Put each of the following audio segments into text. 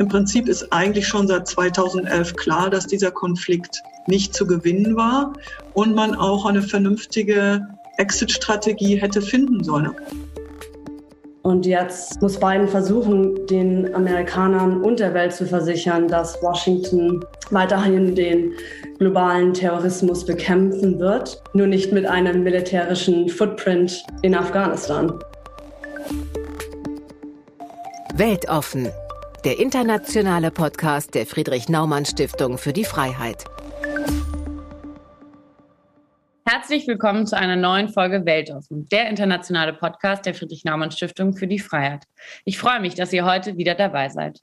Im Prinzip ist eigentlich schon seit 2011 klar, dass dieser Konflikt nicht zu gewinnen war und man auch eine vernünftige Exit-Strategie hätte finden sollen. Und jetzt muss Biden versuchen, den Amerikanern und der Welt zu versichern, dass Washington weiterhin den globalen Terrorismus bekämpfen wird, nur nicht mit einem militärischen Footprint in Afghanistan. Weltoffen, der internationale Podcast der Friedrich Naumann Stiftung für die Freiheit. Herzlich willkommen zu einer neuen Folge Weltoffen, der internationale Podcast der Friedrich Naumann Stiftung für die Freiheit. Ich freue mich, dass ihr heute wieder dabei seid.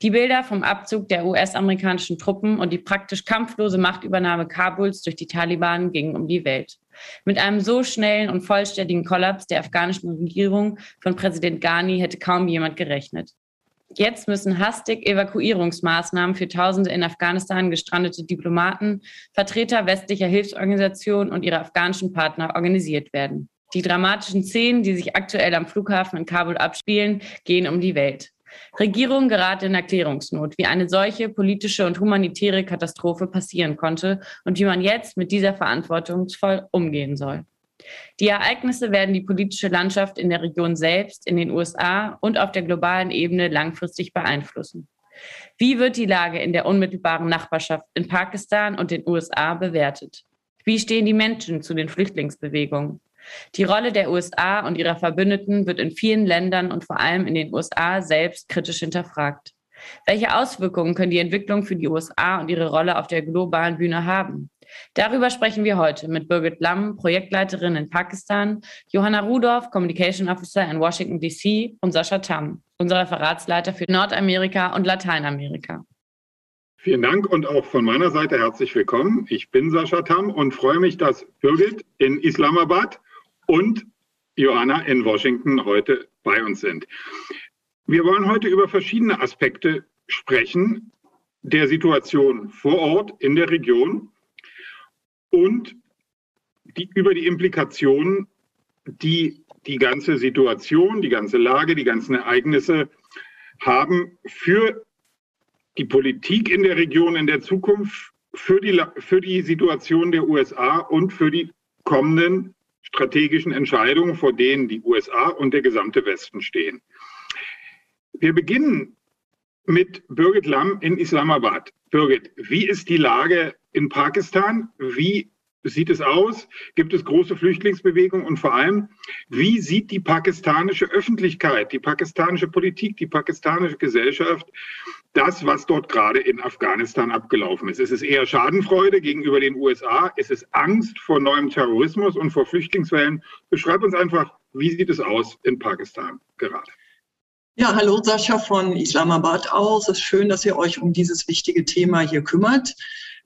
Die Bilder vom Abzug der US-amerikanischen Truppen und die praktisch kampflose Machtübernahme Kabuls durch die Taliban gingen um die Welt. Mit einem so schnellen und vollständigen Kollaps der afghanischen Regierung von Präsident Ghani hätte kaum jemand gerechnet. Jetzt müssen hastig Evakuierungsmaßnahmen für Tausende in Afghanistan gestrandete Diplomaten, Vertreter westlicher Hilfsorganisationen und ihre afghanischen Partner organisiert werden. Die dramatischen Szenen, die sich aktuell am Flughafen in Kabul abspielen, gehen um die Welt. Regierungen geraten in Erklärungsnot, wie eine solche politische und humanitäre Katastrophe passieren konnte und wie man jetzt mit dieser verantwortungsvoll umgehen soll. Die Ereignisse werden die politische Landschaft in der Region selbst, in den USA und auf der globalen Ebene langfristig beeinflussen. Wie wird die Lage in der unmittelbaren Nachbarschaft in Pakistan und den USA bewertet? Wie stehen die Menschen zu den Flüchtlingsbewegungen? Die Rolle der USA und ihrer Verbündeten wird in vielen Ländern und vor allem in den USA selbst kritisch hinterfragt. Welche Auswirkungen können die Entwicklung für die USA und ihre Rolle auf der globalen Bühne haben? Darüber sprechen wir heute mit Birgit Lamm, Projektleiterin in Pakistan, Johanna Rudolph, Communication Officer in Washington, D.C. und Sascha Tam, unser Referatsleiter für Nordamerika und Lateinamerika. Vielen Dank und auch von meiner Seite herzlich willkommen. Ich bin Sascha Tam und freue mich, dass Birgit in Islamabad und Johanna in Washington heute bei uns sind. Wir wollen heute über verschiedene Aspekte sprechen der Situation vor Ort in der Region und die, über die Implikationen, die die ganze Situation, die ganze Lage, die ganzen Ereignisse haben für die Politik in der Region in der Zukunft, für die, für die Situation der USA und für die kommenden strategischen Entscheidungen, vor denen die USA und der gesamte Westen stehen. Wir beginnen mit Birgit Lamm in Islamabad. Birgit, wie ist die Lage in Pakistan? Wie sieht es aus? Gibt es große Flüchtlingsbewegungen? Und vor allem, wie sieht die pakistanische Öffentlichkeit, die pakistanische Politik, die pakistanische Gesellschaft das, was dort gerade in Afghanistan abgelaufen ist? Ist es eher Schadenfreude gegenüber den USA? Ist es Angst vor neuem Terrorismus und vor Flüchtlingswellen? Beschreib uns einfach, wie sieht es aus in Pakistan gerade? Ja, hallo Sascha von Islamabad aus. Es ist schön, dass ihr euch um dieses wichtige Thema hier kümmert.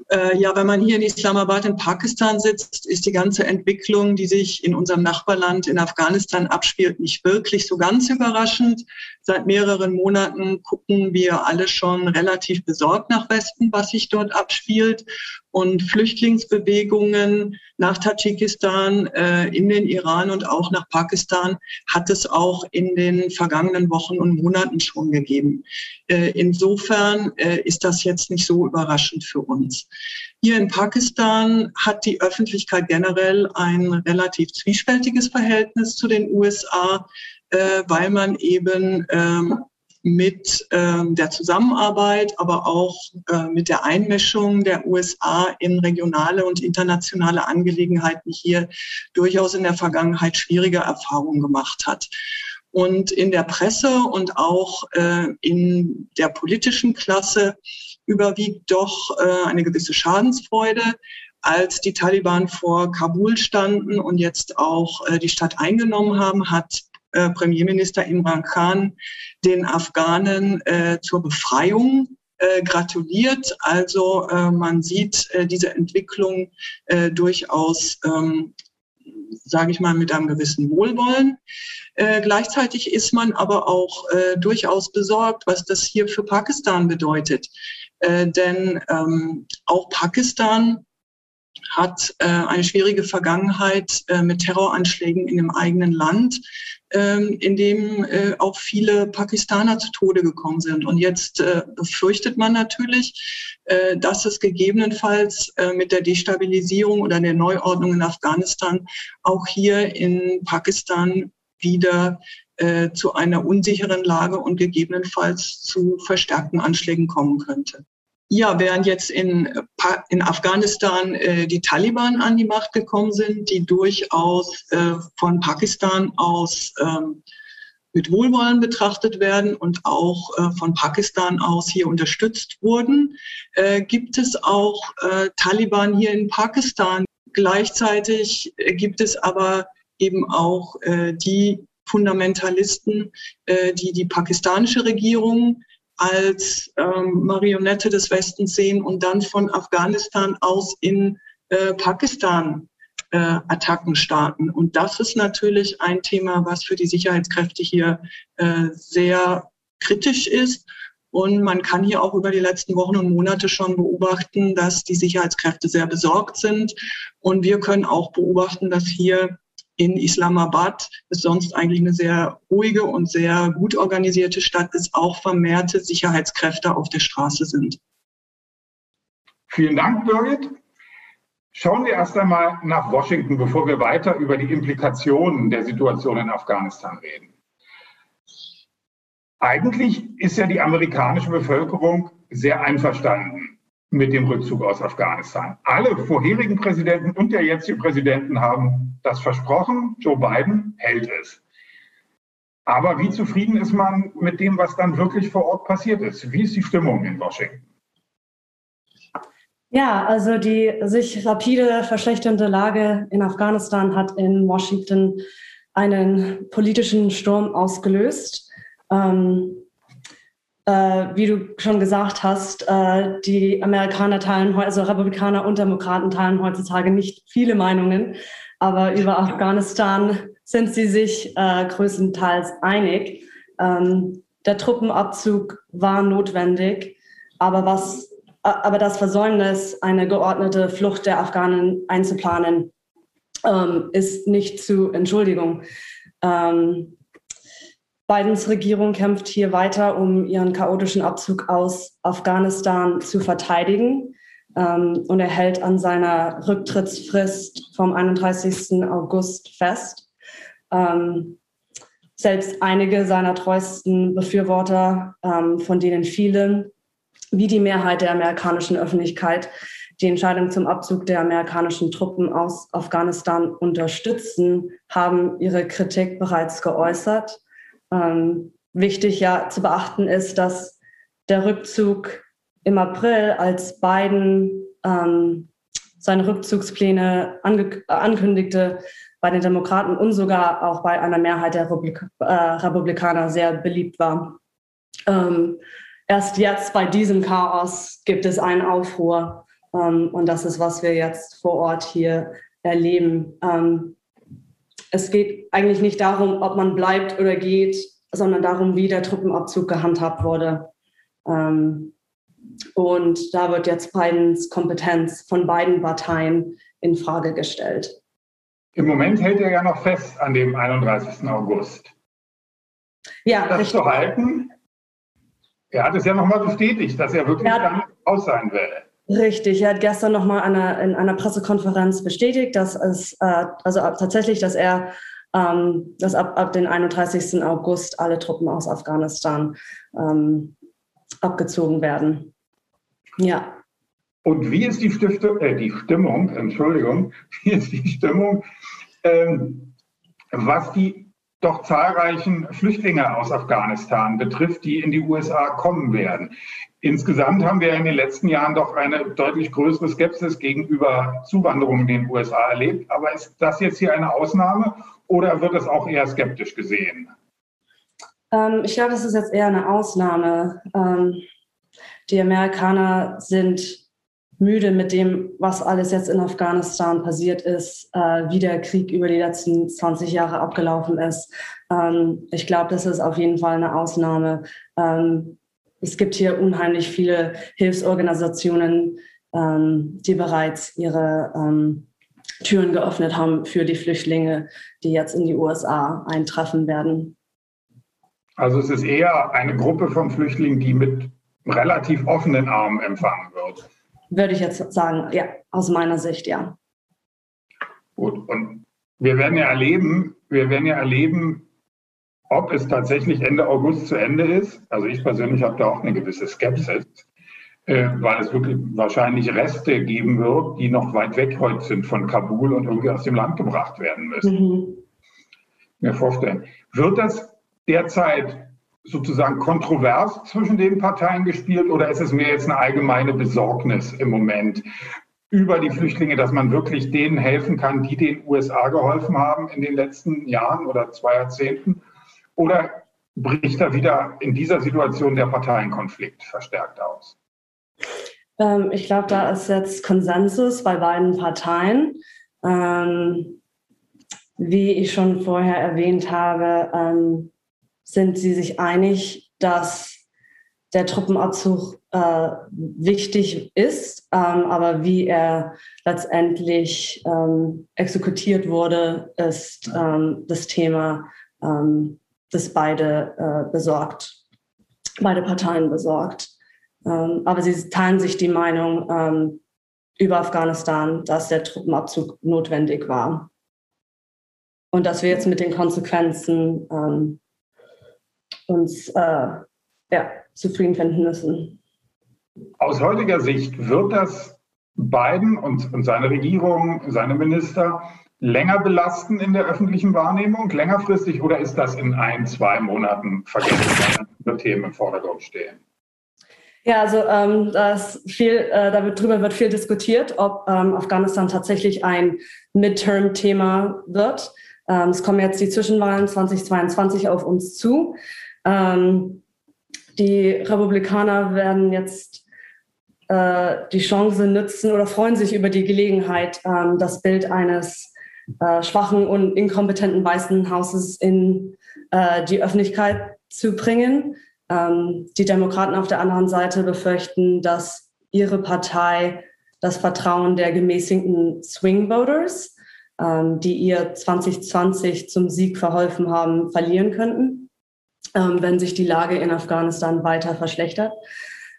Äh, ja, wenn man hier in Islamabad in Pakistan sitzt, ist die ganze Entwicklung, die sich in unserem Nachbarland in Afghanistan abspielt, nicht wirklich so ganz überraschend. Seit mehreren Monaten gucken wir alle schon relativ besorgt nach Westen, was sich dort abspielt. Und Flüchtlingsbewegungen nach Tadschikistan, äh, in den Iran und auch nach Pakistan hat es auch in den vergangenen Wochen und Monaten schon gegeben. Äh, insofern äh, ist das jetzt nicht so überraschend für uns. Hier in Pakistan hat die Öffentlichkeit generell ein relativ zwiespältiges Verhältnis zu den USA, äh, weil man eben ähm, mit ähm, der Zusammenarbeit, aber auch äh, mit der Einmischung der USA in regionale und internationale Angelegenheiten hier durchaus in der Vergangenheit schwierige Erfahrungen gemacht hat. Und in der Presse und auch äh, in der politischen Klasse überwiegt doch äh, eine gewisse Schadensfreude, als die Taliban vor Kabul standen und jetzt auch äh, die Stadt eingenommen haben, hat äh, Premierminister Imran Khan den Afghanen äh, zur Befreiung äh, gratuliert. Also äh, man sieht äh, diese Entwicklung durchaus, ähm, sage ich mal, mit einem gewissen Wohlwollen. Gleichzeitig ist man aber auch durchaus besorgt, was das hier für Pakistan bedeutet. Denn ähm, auch Pakistan hat äh, eine schwierige Vergangenheit äh, mit Terroranschlägen in dem eigenen Land. ähm, in dem äh, auch viele Pakistaner zu Tode gekommen sind. Und jetzt äh, befürchtet man natürlich, äh, dass es gegebenenfalls äh, mit der Destabilisierung oder der Neuordnung in Afghanistan auch hier in Pakistan wieder äh, zu einer unsicheren Lage und gegebenenfalls zu verstärkten Anschlägen kommen könnte. Ja, während jetzt in, in Afghanistan äh, die Taliban an die Macht gekommen sind, die durchaus äh, von Pakistan aus ähm, mit Wohlwollen betrachtet werden und auch äh, von Pakistan aus hier unterstützt wurden, äh, gibt es auch äh, Taliban hier in Pakistan. Gleichzeitig äh, gibt es aber eben auch die Fundamentalisten, die die pakistanische Regierung als ähm, Marionette des Westens sehen und dann von Afghanistan aus in äh, Pakistan äh, Attacken starten. Und das ist natürlich ein Thema, was für die Sicherheitskräfte hier äh, sehr kritisch ist. Und man kann hier auch über die letzten Wochen und Monate schon beobachten, dass die Sicherheitskräfte sehr besorgt sind. Und wir können auch beobachten, dass hier in Islamabad ist sonst eigentlich eine sehr ruhige und sehr gut organisierte Stadt ist, auch vermehrte Sicherheitskräfte auf der Straße sind. Vielen Dank, Birgit. Schauen wir erst einmal nach Washington, bevor wir weiter über die Implikationen der Situation in Afghanistan reden. Eigentlich ist ja die amerikanische Bevölkerung sehr einverstanden mit dem Rückzug aus Afghanistan. Alle vorherigen Präsidenten und der jetzige Präsidenten haben das versprochen. Joe Biden hält es. Aber wie zufrieden ist man mit dem, was dann wirklich vor Ort passiert ist? Wie ist die Stimmung in Washington? Ja, also die sich rapide verschlechternde Lage in Afghanistan hat in Washington einen politischen Sturm ausgelöst. Ähm, äh, wie du schon gesagt hast, äh, die Amerikaner teilen, also Republikaner und Demokraten teilen heutzutage nicht viele Meinungen, aber über Afghanistan sind sie sich äh, größtenteils einig. Ähm, der Truppenabzug war notwendig, aber, was, aber das Versäumnis, eine geordnete Flucht der Afghanen einzuplanen, ähm, ist nicht zu Entschuldigung. Ähm, Bidens Regierung kämpft hier weiter, um ihren chaotischen Abzug aus Afghanistan zu verteidigen ähm, und er hält an seiner Rücktrittsfrist vom 31. August fest. Ähm, selbst einige seiner treuesten Befürworter, ähm, von denen viele, wie die Mehrheit der amerikanischen Öffentlichkeit, die Entscheidung zum Abzug der amerikanischen Truppen aus Afghanistan unterstützen, haben ihre Kritik bereits geäußert. Ähm, wichtig ja zu beachten ist, dass der Rückzug im April, als Biden ähm, seine Rückzugspläne äh, ankündigte, bei den Demokraten und sogar auch bei einer Mehrheit der Republik äh, Republikaner sehr beliebt war. Ähm, erst jetzt bei diesem Chaos gibt es einen Aufruhr ähm, und das ist, was wir jetzt vor Ort hier erleben. Ähm, es geht eigentlich nicht darum, ob man bleibt oder geht, sondern darum, wie der Truppenabzug gehandhabt wurde. Ähm, und da wird jetzt Bidens Kompetenz von beiden Parteien in Frage gestellt. Im Moment hält er ja noch fest an dem 31. August. Ja, das richtig. zu halten. Er hat es ja nochmal bestätigt, dass er wirklich er dann aus sein will. Richtig, er hat gestern nochmal in einer Pressekonferenz bestätigt, dass es äh, also tatsächlich, dass er ähm, dass ab, ab den 31. August alle Truppen aus Afghanistan ähm, abgezogen werden. Ja. Und wie ist die, Stiftung, äh, die Stimmung, Entschuldigung, wie ist die Stimmung, ähm, was die doch zahlreichen Flüchtlinge aus Afghanistan betrifft, die in die USA kommen werden? Insgesamt haben wir in den letzten Jahren doch eine deutlich größere Skepsis gegenüber Zuwanderung in den USA erlebt. Aber ist das jetzt hier eine Ausnahme oder wird es auch eher skeptisch gesehen? Ähm, ich glaube, das ist jetzt eher eine Ausnahme. Ähm, die Amerikaner sind müde mit dem, was alles jetzt in Afghanistan passiert ist, äh, wie der Krieg über die letzten 20 Jahre abgelaufen ist. Ähm, ich glaube, das ist auf jeden Fall eine Ausnahme. Ähm, es gibt hier unheimlich viele Hilfsorganisationen, ähm, die bereits ihre ähm, Türen geöffnet haben für die Flüchtlinge, die jetzt in die USA eintreffen werden. Also es ist eher eine Gruppe von Flüchtlingen, die mit relativ offenen Armen empfangen wird. Würde ich jetzt sagen, ja, aus meiner Sicht, ja. Gut, und wir werden ja erleben, wir werden ja erleben, ob es tatsächlich Ende August zu Ende ist. Also ich persönlich habe da auch eine gewisse Skepsis, äh, weil es wirklich wahrscheinlich Reste geben wird, die noch weit weg heute sind von Kabul und irgendwie aus dem Land gebracht werden müssen. Mhm. Mir vorstellen. Wird das derzeit sozusagen kontrovers zwischen den Parteien gespielt oder ist es mehr jetzt eine allgemeine Besorgnis im Moment über die Flüchtlinge, dass man wirklich denen helfen kann, die den USA geholfen haben in den letzten Jahren oder zwei Jahrzehnten? Oder bricht da wieder in dieser Situation der Parteienkonflikt verstärkt aus? Ähm, ich glaube, da ist jetzt Konsensus bei beiden Parteien. Ähm, wie ich schon vorher erwähnt habe, ähm, sind sie sich einig, dass der Truppenabzug äh, wichtig ist, ähm, aber wie er letztendlich ähm, exekutiert wurde, ist ähm, das Thema, ähm, das beide äh, besorgt, beide Parteien besorgt. Ähm, aber sie teilen sich die Meinung ähm, über Afghanistan, dass der Truppenabzug notwendig war. Und dass wir jetzt mit den Konsequenzen uns äh, ja, zufrieden finden müssen. Aus heutiger Sicht wird das Biden und, und seine Regierung, seine Minister länger belasten in der öffentlichen Wahrnehmung, längerfristig, oder ist das in ein, zwei Monaten vergessen, wenn Themen im Vordergrund stehen? Ja, also ähm, das viel, äh, darüber wird viel diskutiert, ob ähm, Afghanistan tatsächlich ein Midterm-Thema wird. Ähm, es kommen jetzt die Zwischenwahlen 2022 auf uns zu. Ähm, die Republikaner werden jetzt äh, die Chance nutzen oder freuen sich über die Gelegenheit, ähm, das Bild eines äh, schwachen und inkompetenten Weißen Hauses in äh, die Öffentlichkeit zu bringen. Ähm, die Demokraten auf der anderen Seite befürchten, dass ihre Partei das Vertrauen der gemäßigten Swing Voters, ähm, die ihr 2020 zum Sieg verholfen haben, verlieren könnten ähm, wenn sich die Lage in Afghanistan weiter verschlechtert.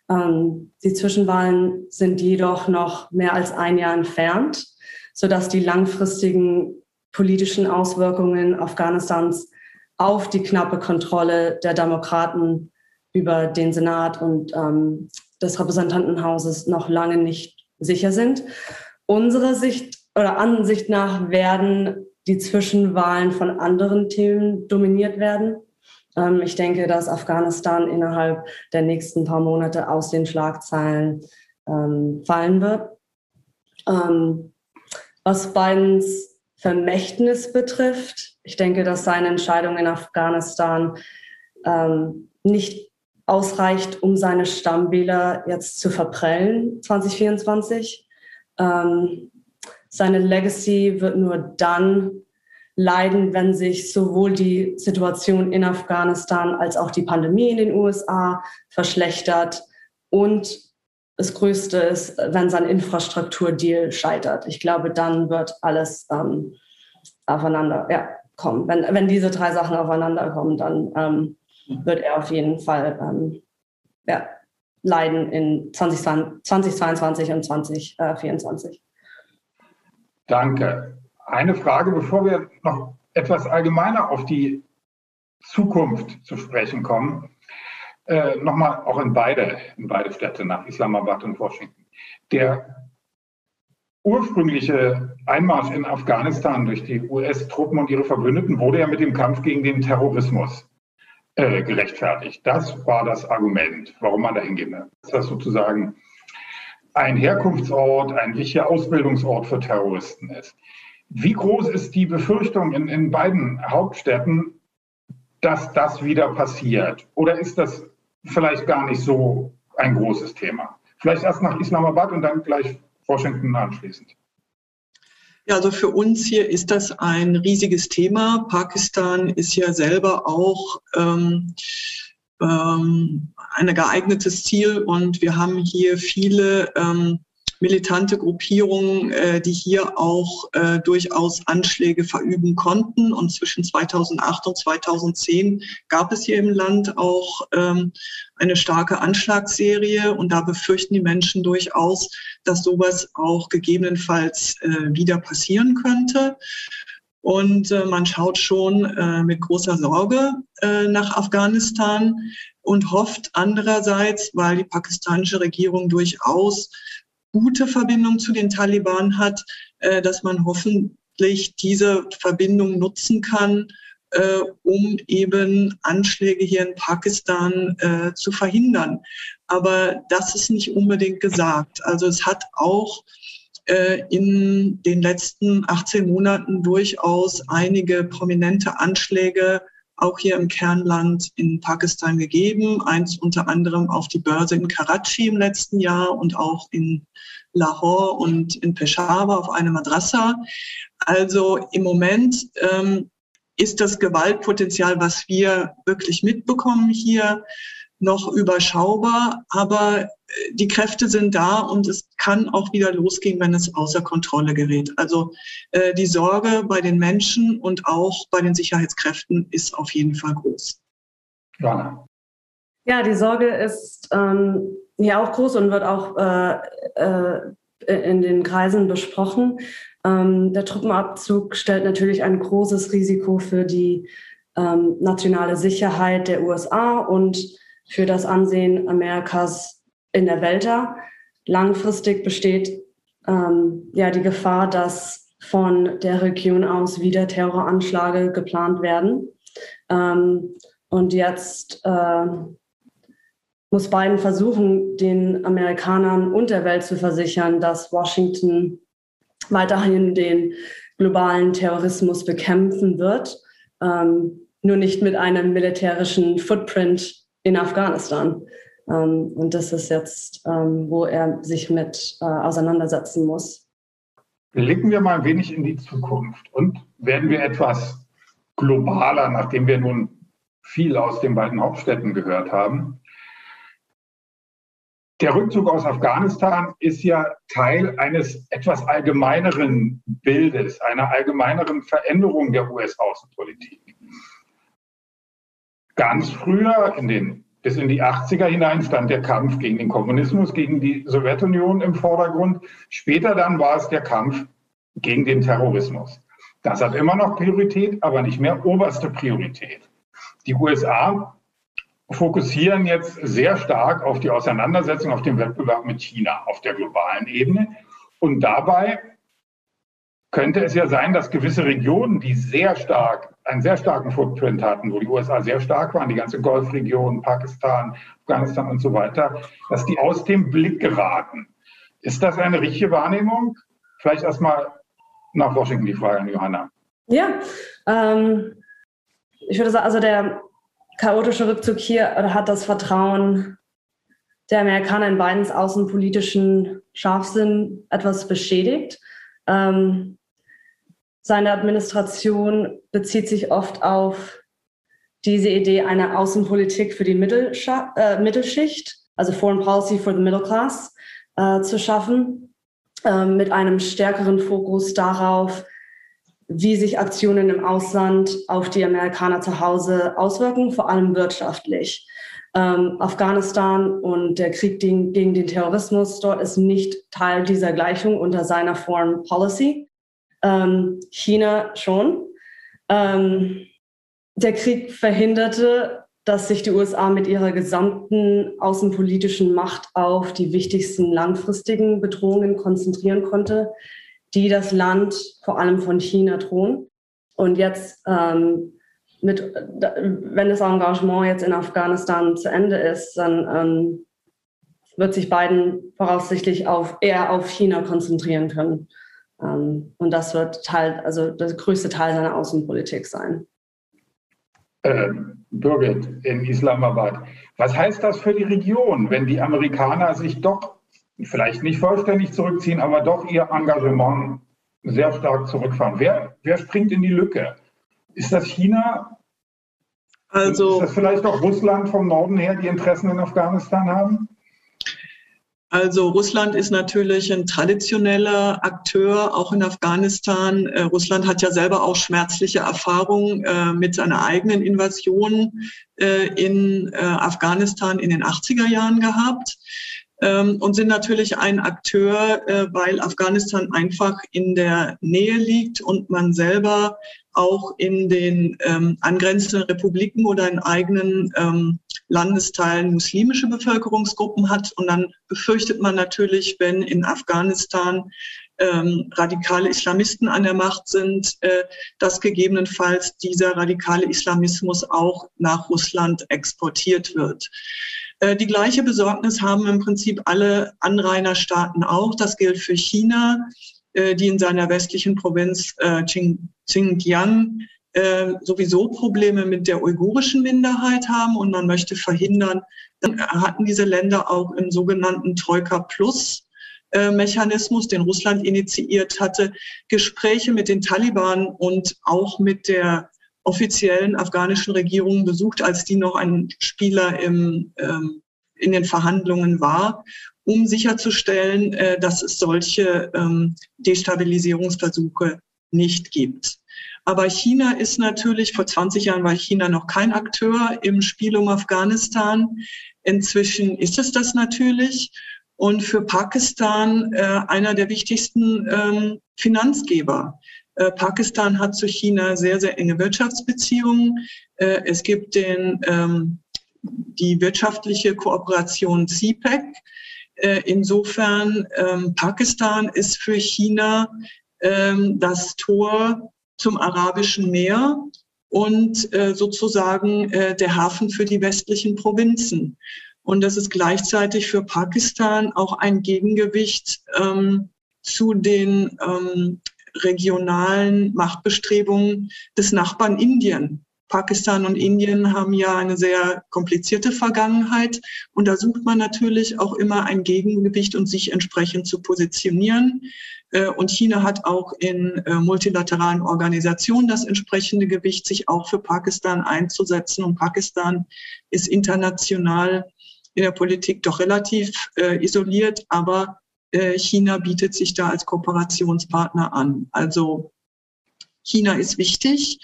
Ähm, die Zwischenwahlen sind jedoch noch mehr als ein Jahr entfernt, sodass die langfristigen politischen Auswirkungen Afghanistans auf die knappe Kontrolle der Demokraten über den Senat und ähm, des Repräsentantenhauses noch lange nicht sicher sind. Unserer Sicht oder Ansicht nach werden die Zwischenwahlen von anderen Themen dominiert werden. Ähm, ich denke, dass Afghanistan innerhalb der nächsten paar Monate aus den Schlagzeilen ähm, fallen wird. Ähm, was Bidens Vermächtnis betrifft, ich denke, dass seine Entscheidung in Afghanistan ähm, nicht ausreicht, um seine Stammwähler jetzt zu verprellen 2024. Ähm, seine Legacy wird nur dann leiden, wenn sich sowohl die Situation in Afghanistan als auch die Pandemie in den USA verschlechtert. Und das Größte ist, wenn sein Infrastrukturdeal scheitert. Ich glaube, dann wird alles ähm, aufeinander ja, kommen. Wenn, wenn diese drei Sachen aufeinander kommen, dann ähm, wird er auf jeden Fall ähm, ja, leiden in 20, 2022 und 2024. Danke eine Frage, bevor wir noch etwas allgemeiner auf die Zukunft zu sprechen kommen. Äh, Nochmal auch in beide, in beide Städte, nach Islamabad und Washington. Der ursprüngliche Einmarsch in Afghanistan durch die US-Truppen und ihre Verbündeten wurde ja mit dem Kampf gegen den Terrorismus äh, gerechtfertigt. Das war das Argument, warum man dahin geht. Dass das sozusagen ein Herkunftsort, ein wichtiger Ausbildungsort für Terroristen ist. Wie groß ist die Befürchtung in, in beiden Hauptstädten, dass das wieder passiert? Oder ist das vielleicht gar nicht so ein großes Thema? Vielleicht erst nach Islamabad und dann gleich Washington anschließend. Ja, also für uns hier ist das ein riesiges Thema. Pakistan ist ja selber auch ähm, ähm, ein geeignetes Ziel und wir haben hier viele ähm, militante Gruppierungen, äh, die hier auch äh, durchaus Anschläge verüben konnten. Und zwischen 2008 und 2010 gab es hier im Land auch ähm, eine starke Anschlagsserie. Und da befürchten die Menschen durchaus, dass sowas auch gegebenenfalls äh, wieder passieren könnte. Und äh, man schaut schon äh, mit großer Sorge äh, nach Afghanistan und hofft andererseits, weil die pakistanische Regierung durchaus gute Verbindung zu den Taliban hat, äh, dass man hoffentlich diese Verbindung nutzen kann, äh, um eben Anschläge hier in Pakistan äh, zu verhindern. Aber das ist nicht unbedingt gesagt. Also es hat auch äh, in den letzten 18 Monaten durchaus einige prominente Anschläge auch hier im Kernland in Pakistan gegeben. Eins unter anderem auf die Börse in Karachi im letzten Jahr und auch in Lahore und in Peshawar auf eine Madrasa. Also im Moment ähm, ist das Gewaltpotenzial, was wir wirklich mitbekommen hier, noch überschaubar, aber äh, die Kräfte sind da und es kann auch wieder losgehen, wenn es außer Kontrolle gerät. Also äh, die Sorge bei den Menschen und auch bei den Sicherheitskräften ist auf jeden Fall groß. Ja, ja die Sorge ist ähm, ja auch groß und wird auch äh, äh, in den Kreisen besprochen. Ähm, der Truppenabzug stellt natürlich ein großes Risiko für die ähm, nationale Sicherheit der USA und für das Ansehen Amerikas in der Welt dar. Langfristig besteht ähm, ja die Gefahr, dass von der Region aus wieder Terroranschläge geplant werden. Ähm, und jetzt äh, muss Biden versuchen, den Amerikanern und der Welt zu versichern, dass Washington weiterhin den globalen Terrorismus bekämpfen wird, ähm, nur nicht mit einem militärischen Footprint in Afghanistan. Ähm, und das ist jetzt, ähm, wo er sich mit äh, auseinandersetzen muss. Blicken wir mal ein wenig in die Zukunft und werden wir etwas globaler, nachdem wir nun viel aus den beiden Hauptstädten gehört haben. Der Rückzug aus Afghanistan ist ja Teil eines etwas allgemeineren Bildes, einer allgemeineren Veränderung der US-Außenpolitik. Ganz früher, in den, bis in die 80er hinein, stand der Kampf gegen den Kommunismus, gegen die Sowjetunion im Vordergrund. Später dann war es der Kampf gegen den Terrorismus. Das hat immer noch Priorität, aber nicht mehr oberste Priorität. Die USA fokussieren jetzt sehr stark auf die Auseinandersetzung, auf den Wettbewerb mit China auf der globalen Ebene. Und dabei könnte es ja sein, dass gewisse Regionen, die sehr stark, einen sehr starken Footprint hatten, wo die USA sehr stark waren, die ganze Golfregion, Pakistan, Afghanistan und so weiter, dass die aus dem Blick geraten. Ist das eine richtige Wahrnehmung? Vielleicht erstmal nach Washington die Frage an Johanna. Ja, ähm, ich würde sagen, also der chaotische Rückzug hier hat das Vertrauen der Amerikaner in Bidens außenpolitischen Scharfsinn etwas beschädigt. Ähm, seine Administration bezieht sich oft auf diese Idee einer Außenpolitik für die äh, Mittelschicht, also Foreign Policy for the Middle Class, äh, zu schaffen, äh, mit einem stärkeren Fokus darauf, wie sich Aktionen im Ausland auf die Amerikaner zu Hause auswirken, vor allem wirtschaftlich. Ähm, Afghanistan und der Krieg gegen, gegen den Terrorismus dort ist nicht Teil dieser Gleichung unter seiner Foreign Policy ähm, China schon. Ähm, der Krieg verhinderte, dass sich die USA mit ihrer gesamten außenpolitischen Macht auf die wichtigsten langfristigen Bedrohungen konzentrieren konnte, die das Land vor allem von China drohen. Und jetzt, ähm, mit, wenn das Engagement jetzt in Afghanistan zu Ende ist, dann ähm, wird sich Biden voraussichtlich auf, eher auf China konzentrieren können. Ähm, und das wird Teil, also der größte Teil seiner Außenpolitik sein. Ähm, Birgit in Islamabad. Was heißt das für die Region, wenn die Amerikaner sich doch vielleicht nicht vollständig zurückziehen, aber doch ihr Engagement sehr stark zurückfahren? Wer, wer springt in die Lücke? Ist das China? Also, ist das vielleicht auch Russland vom Norden her, die Interessen in Afghanistan haben? Also Russland ist natürlich ein traditioneller Akteur, auch in Afghanistan. Äh, Russland hat ja selber auch schmerzliche Erfahrungen äh, mit seiner eigenen Invasion äh, in äh, Afghanistan in den 80er Jahren gehabt ähm, und sind natürlich ein Akteur, äh, weil Afghanistan einfach in der Nähe liegt und man selber auch in den ähm, angrenzenden Republiken oder in eigenen ähm, Landesteilen muslimische Bevölkerungsgruppen hat. Und dann befürchtet man natürlich, wenn in Afghanistan ähm, radikale Islamisten an der Macht sind, äh, dass gegebenenfalls dieser radikale Islamismus auch nach Russland exportiert wird. Äh, die gleiche Besorgnis haben im Prinzip alle Anrainerstaaten auch. Das gilt für China, äh, die in seiner westlichen Provinz äh, Xinjiang sowieso Probleme mit der uigurischen Minderheit haben und man möchte verhindern, dann hatten diese Länder auch im sogenannten Troika Plus Mechanismus, den Russland initiiert hatte, Gespräche mit den Taliban und auch mit der offiziellen afghanischen Regierung besucht, als die noch ein Spieler im, ähm, in den Verhandlungen war, um sicherzustellen, äh, dass es solche ähm, Destabilisierungsversuche nicht gibt. Aber China ist natürlich, vor 20 Jahren war China noch kein Akteur im Spiel um Afghanistan. Inzwischen ist es das natürlich. Und für Pakistan äh, einer der wichtigsten ähm, Finanzgeber. Äh, Pakistan hat zu China sehr, sehr enge Wirtschaftsbeziehungen. Äh, es gibt den, ähm, die wirtschaftliche Kooperation CPEC. Äh, insofern, ähm, Pakistan ist für China ähm, das Tor zum Arabischen Meer und sozusagen der Hafen für die westlichen Provinzen. Und das ist gleichzeitig für Pakistan auch ein Gegengewicht ähm, zu den ähm, regionalen Machtbestrebungen des Nachbarn Indien. Pakistan und Indien haben ja eine sehr komplizierte Vergangenheit und da sucht man natürlich auch immer ein Gegengewicht und sich entsprechend zu positionieren. Äh, und China hat auch in äh, multilateralen Organisationen das entsprechende Gewicht, sich auch für Pakistan einzusetzen. Und Pakistan ist international in der Politik doch relativ äh, isoliert, aber China bietet sich da als Kooperationspartner an. Also China ist wichtig.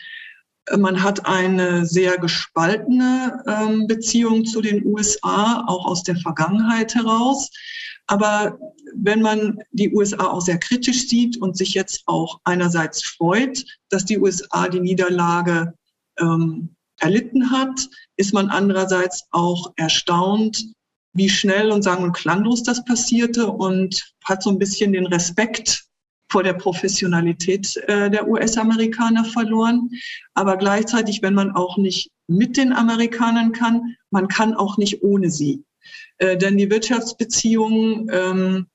Man hat eine sehr gespaltene ähm, Beziehung zu den USA, auch aus der Vergangenheit heraus. Aber wenn man die USA auch sehr kritisch sieht und sich jetzt auch einerseits freut, dass die USA die Niederlage ähm, erlitten hat, ist man andererseits auch erstaunt, wie schnell und sang- und klanglos das passierte und hat so ein bisschen den Respekt vor der Professionalität äh, der US-Amerikaner verloren. Aber gleichzeitig, wenn man auch nicht mit den Amerikanern kann, man kann auch nicht ohne sie. Äh, denn die Wirtschaftsbeziehungen ähm,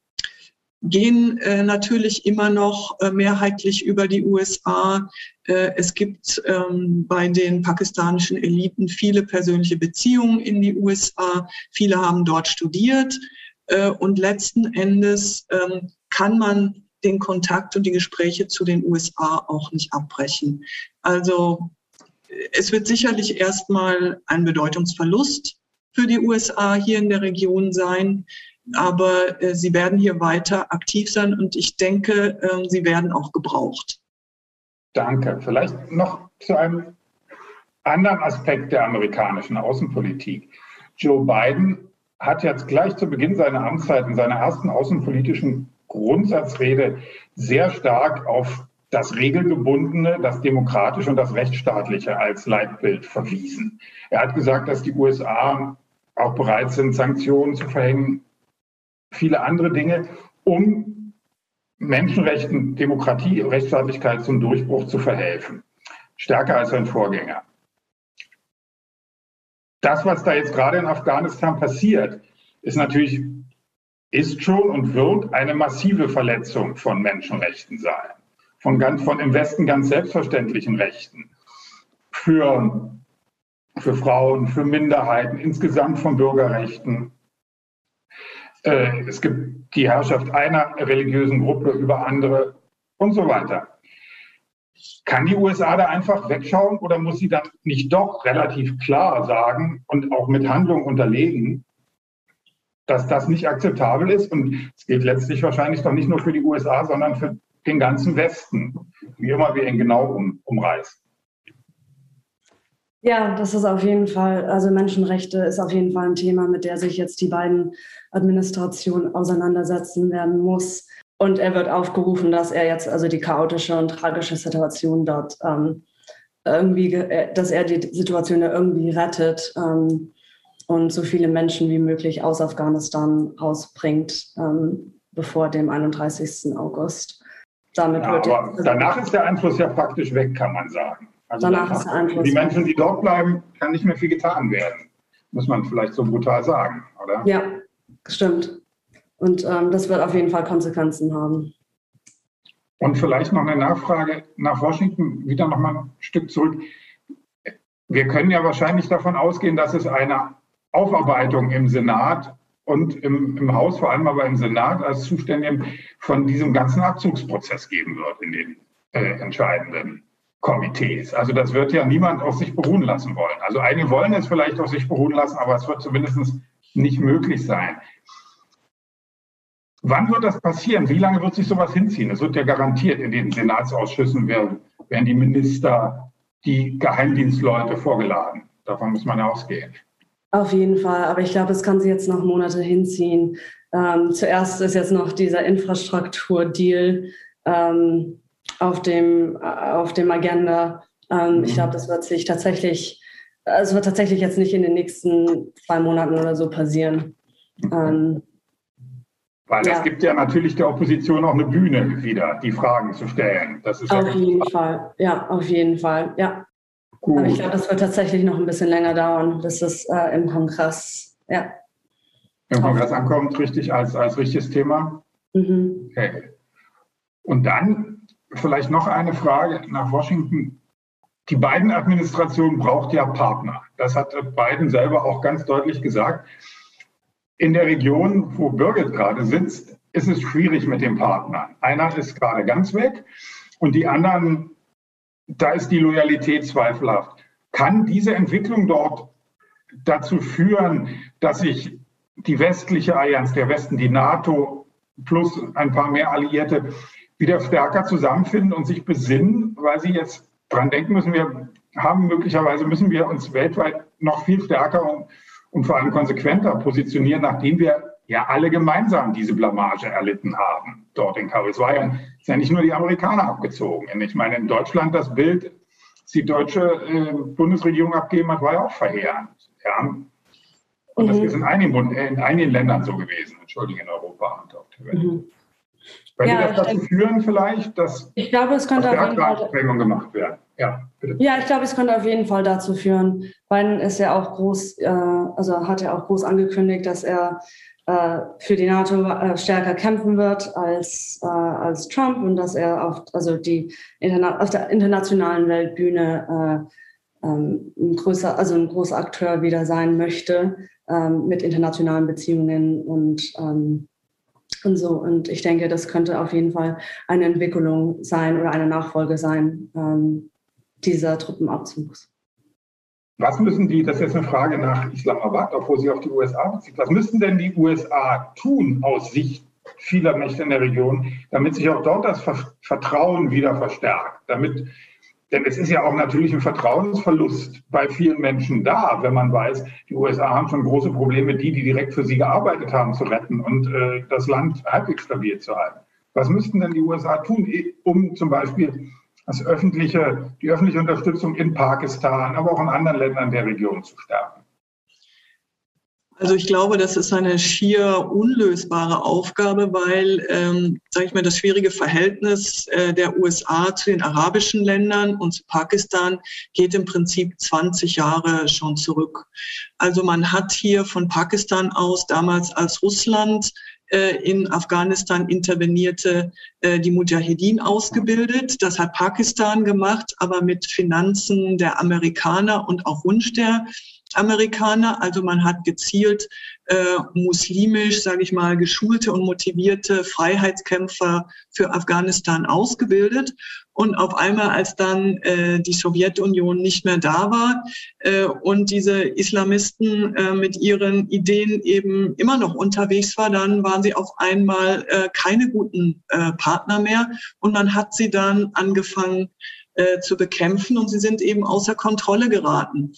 gehen äh, natürlich immer noch äh, mehrheitlich über die USA. Äh, es gibt ähm, bei den pakistanischen Eliten viele persönliche Beziehungen in die USA. Viele haben dort studiert. Äh, und letzten Endes ähm, kann man den Kontakt und die Gespräche zu den USA auch nicht abbrechen. Also es wird sicherlich erstmal ein Bedeutungsverlust für die USA hier in der Region sein aber äh, sie werden hier weiter aktiv sein und ich denke, äh, sie werden auch gebraucht. Danke. Vielleicht noch zu einem anderen Aspekt der amerikanischen Außenpolitik. Joe Biden hat jetzt gleich zu Beginn seiner Amtszeit in seiner ersten außenpolitischen Grundsatzrede sehr stark auf das Regelgebundene, das Demokratische und das Rechtsstaatliche als Leitbild verwiesen. Er hat gesagt, dass die USA auch bereit sind, Sanktionen zu verhängen viele andere Dinge, um Menschenrechten, Demokratie, Rechtsstaatlichkeit zum Durchbruch zu verhelfen. Stärker als sein Vorgänger. Das, was da jetzt gerade in Afghanistan passiert, ist natürlich, ist schon und wird eine massive Verletzung von Menschenrechten sein. Von, ganz, von im Westen ganz selbstverständlichen Rechten. Für, für Frauen, für Minderheiten, insgesamt von Bürgerrechten, es gibt die Herrschaft einer religiösen Gruppe über andere und so weiter. Kann die USA da einfach wegschauen oder muss sie dann nicht doch relativ klar sagen und auch mit Handlung unterlegen, dass das nicht akzeptabel ist. Und es gilt letztlich wahrscheinlich doch nicht nur für die USA, sondern für den ganzen Westen, wie immer wir ihn genau um, umreißen. Ja, das ist auf jeden Fall, also Menschenrechte ist auf jeden Fall ein Thema, mit der sich jetzt die beiden Administrationen auseinandersetzen werden muss. Und er wird aufgerufen, dass er jetzt also die chaotische und tragische Situation dort ähm, irgendwie, äh, dass er die Situation ja irgendwie rettet ähm, und so viele Menschen wie möglich aus Afghanistan rausbringt, ähm, bevor dem 31. August. Damit ja, wird aber danach ist der Einfluss ja praktisch weg, kann man sagen. Also danach ist der Einfluss Die Menschen, die dort bleiben, kann nicht mehr viel getan werden. Muss man vielleicht so brutal sagen, oder? Ja, stimmt. Und ähm, das wird auf jeden Fall Konsequenzen haben. Und vielleicht noch eine Nachfrage nach Washington, wieder noch mal ein Stück zurück. Wir können ja wahrscheinlich davon ausgehen, dass es eine Aufarbeitung im Senat und im, im Haus, vor allem aber im Senat als Zuständigem von diesem ganzen Abzugsprozess geben wird in den äh, entscheidenden Komitees. Also das wird ja niemand auf sich beruhen lassen wollen. Also einige wollen es vielleicht auf sich beruhen lassen, aber es wird zumindest nicht möglich sein. Wann wird das passieren? Wie lange wird sich sowas hinziehen? Es wird ja garantiert in den Senatsausschüssen werden, werden die Minister, die Geheimdienstleute vorgeladen. Davon muss man ja ausgehen. Auf jeden Fall, aber ich glaube, es kann sich jetzt noch Monate hinziehen. Ähm, zuerst ist jetzt noch dieser Infrastrukturdeal ähm, auf, dem, auf dem Agenda. Ähm, mhm. Ich glaube, das wird sich tatsächlich, es wird tatsächlich jetzt nicht in den nächsten zwei Monaten oder so passieren. Ähm, weil ja. es gibt ja natürlich der Opposition auch eine Bühne wieder, die Fragen zu stellen. Das ist auf ja jeden klar. Fall, ja, auf jeden Fall, ja. Gut. Aber ich glaube, das wird tatsächlich noch ein bisschen länger dauern, bis es äh, im Kongress, ja. Im Kongress ankommt, richtig, als, als richtiges Thema? Mhm. Okay. Und dann vielleicht noch eine Frage nach Washington. Die beiden Administrationen braucht ja Partner. Das hat Biden selber auch ganz deutlich gesagt in der Region, wo Birgit gerade sitzt, ist es schwierig mit dem Partner. Einer ist gerade ganz weg und die anderen, da ist die Loyalität zweifelhaft. Kann diese Entwicklung dort dazu führen, dass sich die westliche Allianz, der Westen, die NATO plus ein paar mehr Alliierte wieder stärker zusammenfinden und sich besinnen, weil sie jetzt dran denken müssen, wir haben möglicherweise, müssen wir uns weltweit noch viel stärker und und vor allem konsequenter positionieren, nachdem wir ja alle gemeinsam diese Blamage erlitten haben dort in Kabul. Es war ja, ist ja nicht nur die Amerikaner abgezogen. Ich meine, in Deutschland das Bild, das die deutsche äh, Bundesregierung abgegeben hat, war ja auch verheerend. Ja. Und mhm. das ist in einigen, in einigen Ländern so gewesen, entschuldige, in Europa und auf der Welt. Mhm. Könnte ja, das dazu führen vielleicht, dass ich glaube, es könnte auf jeden Fall gemacht werden? Ja, bitte. Ja, ich glaube, es könnte auf jeden Fall dazu führen. Biden ist ja auch groß, äh, also hat ja auch groß angekündigt, dass er äh, für die NATO äh, stärker kämpfen wird als, äh, als Trump und dass er auf, also die Interna auf der internationalen Weltbühne äh, ähm, ein größer, also ein großer Akteur wieder sein möchte ähm, mit internationalen Beziehungen und ähm, und so. Und ich denke, das könnte auf jeden Fall eine Entwicklung sein oder eine Nachfolge sein ähm, dieser Truppenabzugs. Was müssen die, das ist jetzt eine Frage nach Islamabad, obwohl sie auf die USA bezieht, was müssen denn die USA tun aus Sicht vieler Mächte in der Region, damit sich auch dort das Vertrauen wieder verstärkt, damit denn es ist ja auch natürlich ein Vertrauensverlust bei vielen Menschen da, wenn man weiß, die USA haben schon große Probleme, die, die direkt für sie gearbeitet haben, zu retten und äh, das Land halbwegs stabil zu halten. Was müssten denn die USA tun, um zum Beispiel das öffentliche, die öffentliche Unterstützung in Pakistan, aber auch in anderen Ländern der Region zu stärken? Also ich glaube, das ist eine schier unlösbare Aufgabe, weil, ähm, sage ich mal, das schwierige Verhältnis äh, der USA zu den arabischen Ländern und zu Pakistan geht im Prinzip 20 Jahre schon zurück. Also man hat hier von Pakistan aus damals als Russland äh, in Afghanistan intervenierte, äh, die Mujahedin ausgebildet. Das hat Pakistan gemacht, aber mit Finanzen der Amerikaner und auch Wunsch der Amerikaner. Also man hat gezielt äh, muslimisch, sage ich mal, geschulte und motivierte Freiheitskämpfer für Afghanistan ausgebildet. Und auf einmal, als dann äh, die Sowjetunion nicht mehr da war äh, und diese Islamisten äh, mit ihren Ideen eben immer noch unterwegs war, dann waren sie auf einmal äh, keine guten äh, Partner mehr. Und man hat sie dann angefangen äh, zu bekämpfen und sie sind eben außer Kontrolle geraten.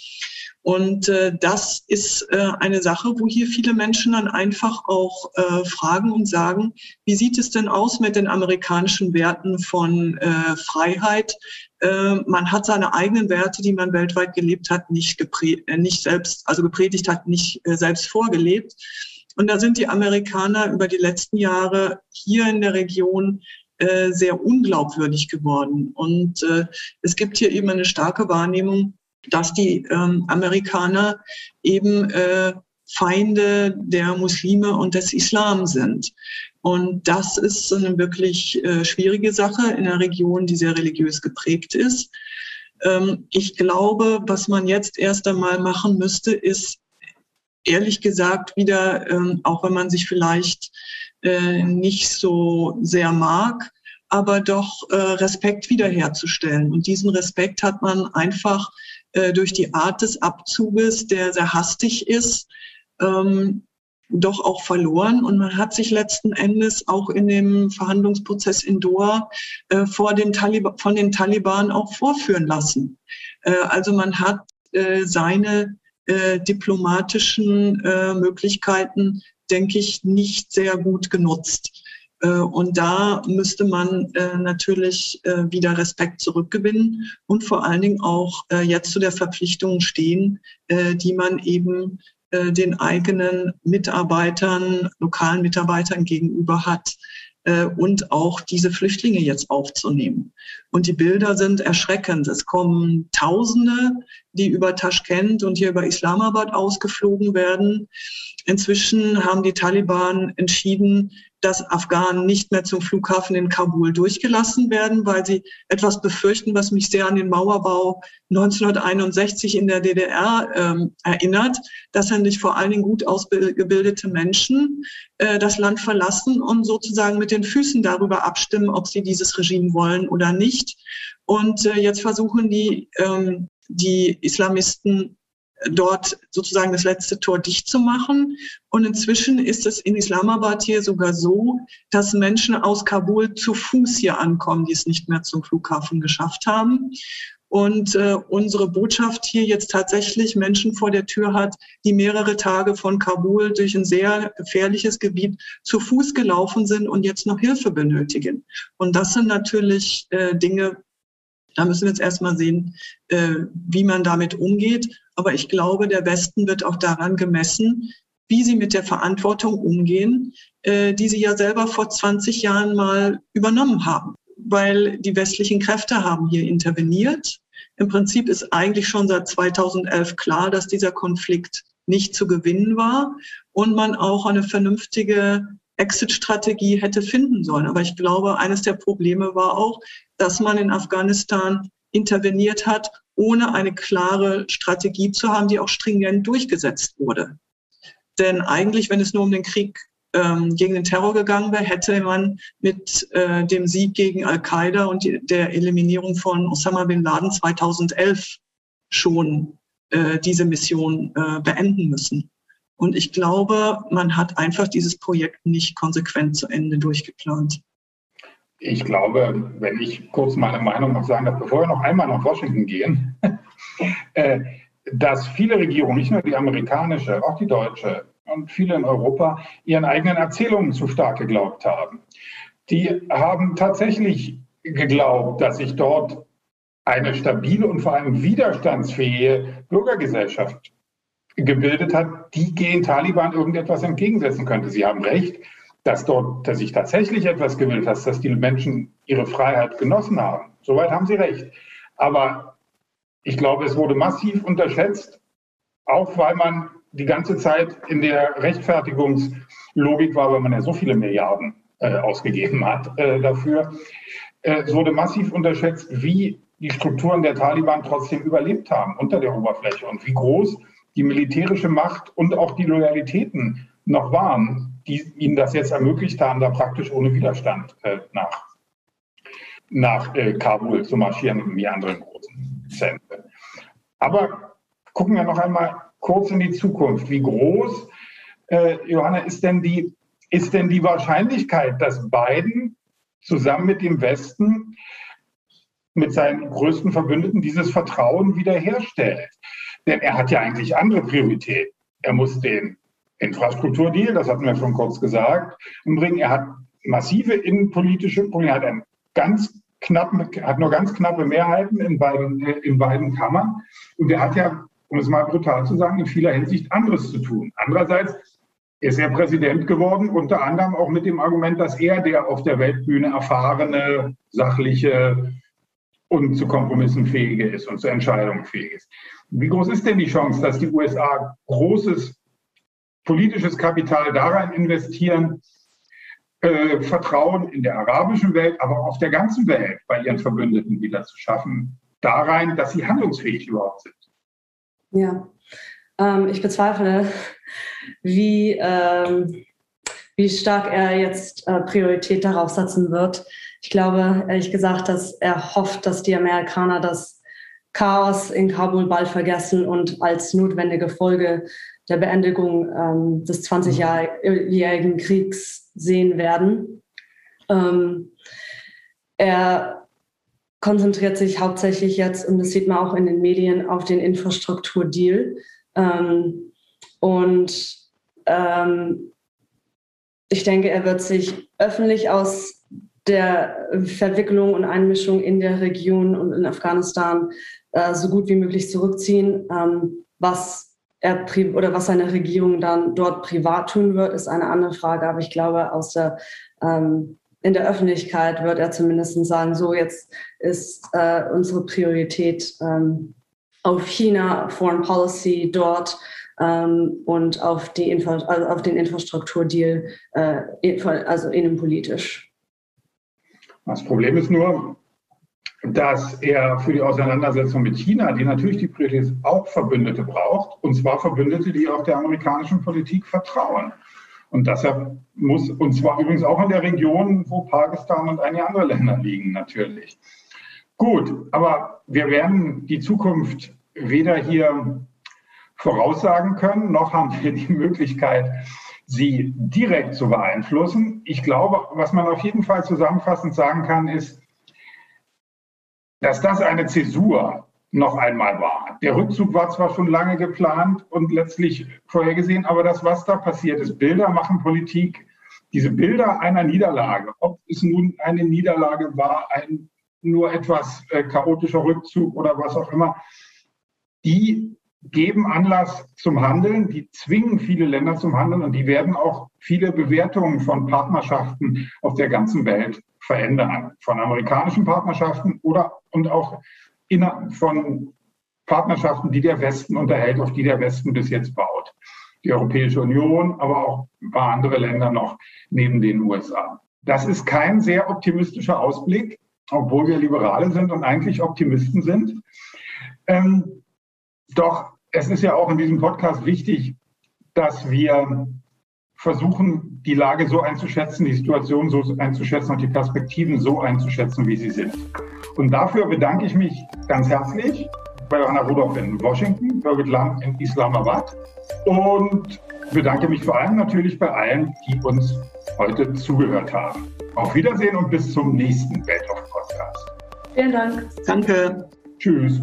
Und äh, das ist äh, eine Sache, wo hier viele Menschen dann einfach auch äh, fragen und sagen, wie sieht es denn aus mit den amerikanischen Werten von äh, Freiheit? Äh, man hat seine eigenen Werte, die man weltweit gelebt hat, nicht, äh, nicht selbst, also gepredigt hat, nicht äh, selbst vorgelebt. Und da sind die Amerikaner über die letzten Jahre hier in der Region äh, sehr unglaubwürdig geworden. Und äh, es gibt hier eben eine starke Wahrnehmung, dass die ähm, Amerikaner eben äh, Feinde der Muslime und des Islam sind. Und das ist eine wirklich äh, schwierige Sache in einer Region, die sehr religiös geprägt ist. Ähm, ich glaube, was man jetzt erst einmal machen müsste, ist ehrlich gesagt wieder, ähm, auch wenn man sich vielleicht äh, nicht so sehr mag, aber doch äh, Respekt wiederherzustellen. Und diesen Respekt hat man einfach äh, durch die Art des Abzuges, der sehr hastig ist, ähm, doch auch verloren. Und man hat sich letzten Endes auch in dem Verhandlungsprozess in Doha äh, vor den von den Taliban auch vorführen lassen. Äh, also man hat äh, seine äh, diplomatischen äh, Möglichkeiten, denke ich, nicht sehr gut genutzt. Äh, und da müsste man äh, natürlich äh, wieder Respekt zurückgewinnen und vor allen Dingen auch jetzt zu der Verpflichtung stehen, die man eben den eigenen Mitarbeitern, lokalen Mitarbeitern gegenüber hat und auch diese Flüchtlinge jetzt aufzunehmen. Und die Bilder sind erschreckend. Es kommen Tausende, die über Taschkent und hier über Islamabad ausgeflogen werden. Inzwischen haben die Taliban entschieden, dass Afghanen nicht mehr zum Flughafen in Kabul durchgelassen werden, weil sie etwas befürchten, was mich sehr an den Mauerbau 1961 in der DDR ähm, erinnert, dass nämlich vor allen Dingen gut ausgebildete Menschen äh, das Land verlassen und sozusagen mit den Füßen darüber abstimmen, ob sie dieses Regime wollen oder nicht. Und äh, jetzt versuchen die, ähm, die Islamisten dort sozusagen das letzte Tor dicht zu machen. Und inzwischen ist es in Islamabad hier sogar so, dass Menschen aus Kabul zu Fuß hier ankommen, die es nicht mehr zum Flughafen geschafft haben. Und äh, unsere Botschaft hier jetzt tatsächlich Menschen vor der Tür hat, die mehrere Tage von Kabul durch ein sehr gefährliches Gebiet zu Fuß gelaufen sind und jetzt noch Hilfe benötigen. Und das sind natürlich äh, Dinge, da müssen wir jetzt erstmal sehen, äh, wie man damit umgeht. Aber ich glaube, der Westen wird auch daran gemessen, wie sie mit der Verantwortung umgehen, äh, die sie ja selber vor 20 Jahren mal übernommen haben. Weil die westlichen Kräfte haben hier interveniert. Im Prinzip ist eigentlich schon seit 2011 klar, dass dieser Konflikt nicht zu gewinnen war und man auch eine vernünftige Exit-Strategie hätte finden sollen. Aber ich glaube, eines der Probleme war auch, dass man in Afghanistan interveniert hat, ohne eine klare Strategie zu haben, die auch stringent durchgesetzt wurde. Denn eigentlich, wenn es nur um den Krieg ähm, gegen den Terror gegangen wäre, hätte man mit äh, dem Sieg gegen Al-Qaida und die, der Eliminierung von Osama bin Laden 2011 schon äh, diese Mission äh, beenden müssen. Und ich glaube, man hat einfach dieses Projekt nicht konsequent zu Ende durchgeplant. Ich glaube, wenn ich kurz meine Meinung noch sagen darf, bevor wir noch einmal nach Washington gehen, äh, dass viele Regierungen, nicht nur die amerikanische, auch die deutsche und viele in Europa, ihren eigenen Erzählungen zu stark geglaubt haben. Die haben tatsächlich geglaubt, dass sich dort eine stabile und vor allem widerstandsfähige Bürgergesellschaft gebildet hat, die gegen Taliban irgendetwas entgegensetzen könnte. Sie haben recht, dass dort dass sich tatsächlich etwas gebildet hat, dass die Menschen ihre Freiheit genossen haben. Soweit haben Sie recht. Aber ich glaube, es wurde massiv unterschätzt, auch weil man die ganze Zeit in der Rechtfertigungslogik war, weil man ja so viele Milliarden äh, ausgegeben hat äh, dafür. Äh, es wurde massiv unterschätzt, wie die Strukturen der Taliban trotzdem überlebt haben unter der Oberfläche und wie groß die militärische Macht und auch die Loyalitäten noch waren, die ihnen das jetzt ermöglicht haben, da praktisch ohne Widerstand äh, nach, nach äh, Kabul zu marschieren und die anderen großen Zentren. Aber gucken wir noch einmal kurz in die Zukunft. Wie groß, äh, Johanna, ist denn, die, ist denn die Wahrscheinlichkeit, dass Biden zusammen mit dem Westen, mit seinen größten Verbündeten, dieses Vertrauen wiederherstellt? Denn er hat ja eigentlich andere Prioritäten. Er muss den Infrastrukturdeal, das hatten wir schon kurz gesagt, umbringen. Er hat massive innenpolitische Probleme, hat, einen ganz knappen, hat nur ganz knappe Mehrheiten in beiden, äh, in beiden Kammern. Und er hat ja, um es mal brutal zu sagen, in vieler Hinsicht anderes zu tun. Andererseits ist er Präsident geworden, unter anderem auch mit dem Argument, dass er der auf der Weltbühne erfahrene, sachliche und zu Kompromissen fähige ist und zu Entscheidungen fähig ist. Wie groß ist denn die Chance, dass die USA großes politisches Kapital daran investieren, äh, Vertrauen in der arabischen Welt, aber auch auf der ganzen Welt bei ihren Verbündeten wieder zu schaffen, da rein, dass sie handlungsfähig überhaupt sind? Ja, ähm, ich bezweifle, wie, ähm, wie stark er jetzt äh, Priorität darauf setzen wird. Ich glaube, ehrlich gesagt, dass er hofft, dass die Amerikaner das Chaos in Kabul bald vergessen und als notwendige Folge der Beendigung ähm, des 20-jährigen Kriegs sehen werden. Ähm, er konzentriert sich hauptsächlich jetzt, und das sieht man auch in den Medien, auf den Infrastrukturdeal. Ähm, und ähm, ich denke, er wird sich öffentlich aus der Verwicklung und Einmischung in der Region und in Afghanistan äh, so gut wie möglich zurückziehen. Ähm, was er oder was seine Regierung dann dort privat tun wird, ist eine andere Frage. Aber ich glaube, aus der, ähm, in der Öffentlichkeit wird er zumindest sagen, so jetzt ist äh, unsere Priorität ähm, auf China, Foreign Policy dort ähm, und auf, die Infra also auf den Infrastrukturdeal, äh, also innenpolitisch. Das Problem ist nur, dass er für die Auseinandersetzung mit China, die natürlich die Priorität auch Verbündete braucht, und zwar Verbündete, die auch der amerikanischen Politik vertrauen. Und deshalb muss, und zwar übrigens auch in der Region, wo Pakistan und einige andere Länder liegen, natürlich. Gut, aber wir werden die Zukunft weder hier voraussagen können, noch haben wir die Möglichkeit, sie direkt zu beeinflussen. Ich glaube, was man auf jeden Fall zusammenfassend sagen kann, ist, dass das eine Zäsur noch einmal war. Der Rückzug war zwar schon lange geplant und letztlich vorhergesehen, aber das, was da passiert ist, Bilder machen Politik. Diese Bilder einer Niederlage, ob es nun eine Niederlage war, ein nur etwas äh, chaotischer Rückzug oder was auch immer, die geben Anlass zum Handeln, die zwingen viele Länder zum Handeln und die werden auch viele Bewertungen von Partnerschaften auf der ganzen Welt verändern. Von amerikanischen Partnerschaften oder und auch von Partnerschaften, die der Westen unterhält, auf die der Westen bis jetzt baut. Die Europäische Union, aber auch ein paar andere Länder noch neben den USA. Das ist kein sehr optimistischer Ausblick, obwohl wir Liberale sind und eigentlich Optimisten sind. Ähm, doch es ist ja auch in diesem Podcast wichtig, dass wir versuchen, die Lage so einzuschätzen, die Situation so einzuschätzen und die Perspektiven so einzuschätzen, wie sie sind. Und dafür bedanke ich mich ganz herzlich bei Johanna Rudolph in Washington, Birgit Lamm in Islamabad und bedanke mich vor allem natürlich bei allen, die uns heute zugehört haben. Auf Wiedersehen und bis zum nächsten Welt of Podcast. Vielen Dank. Danke. Tschüss.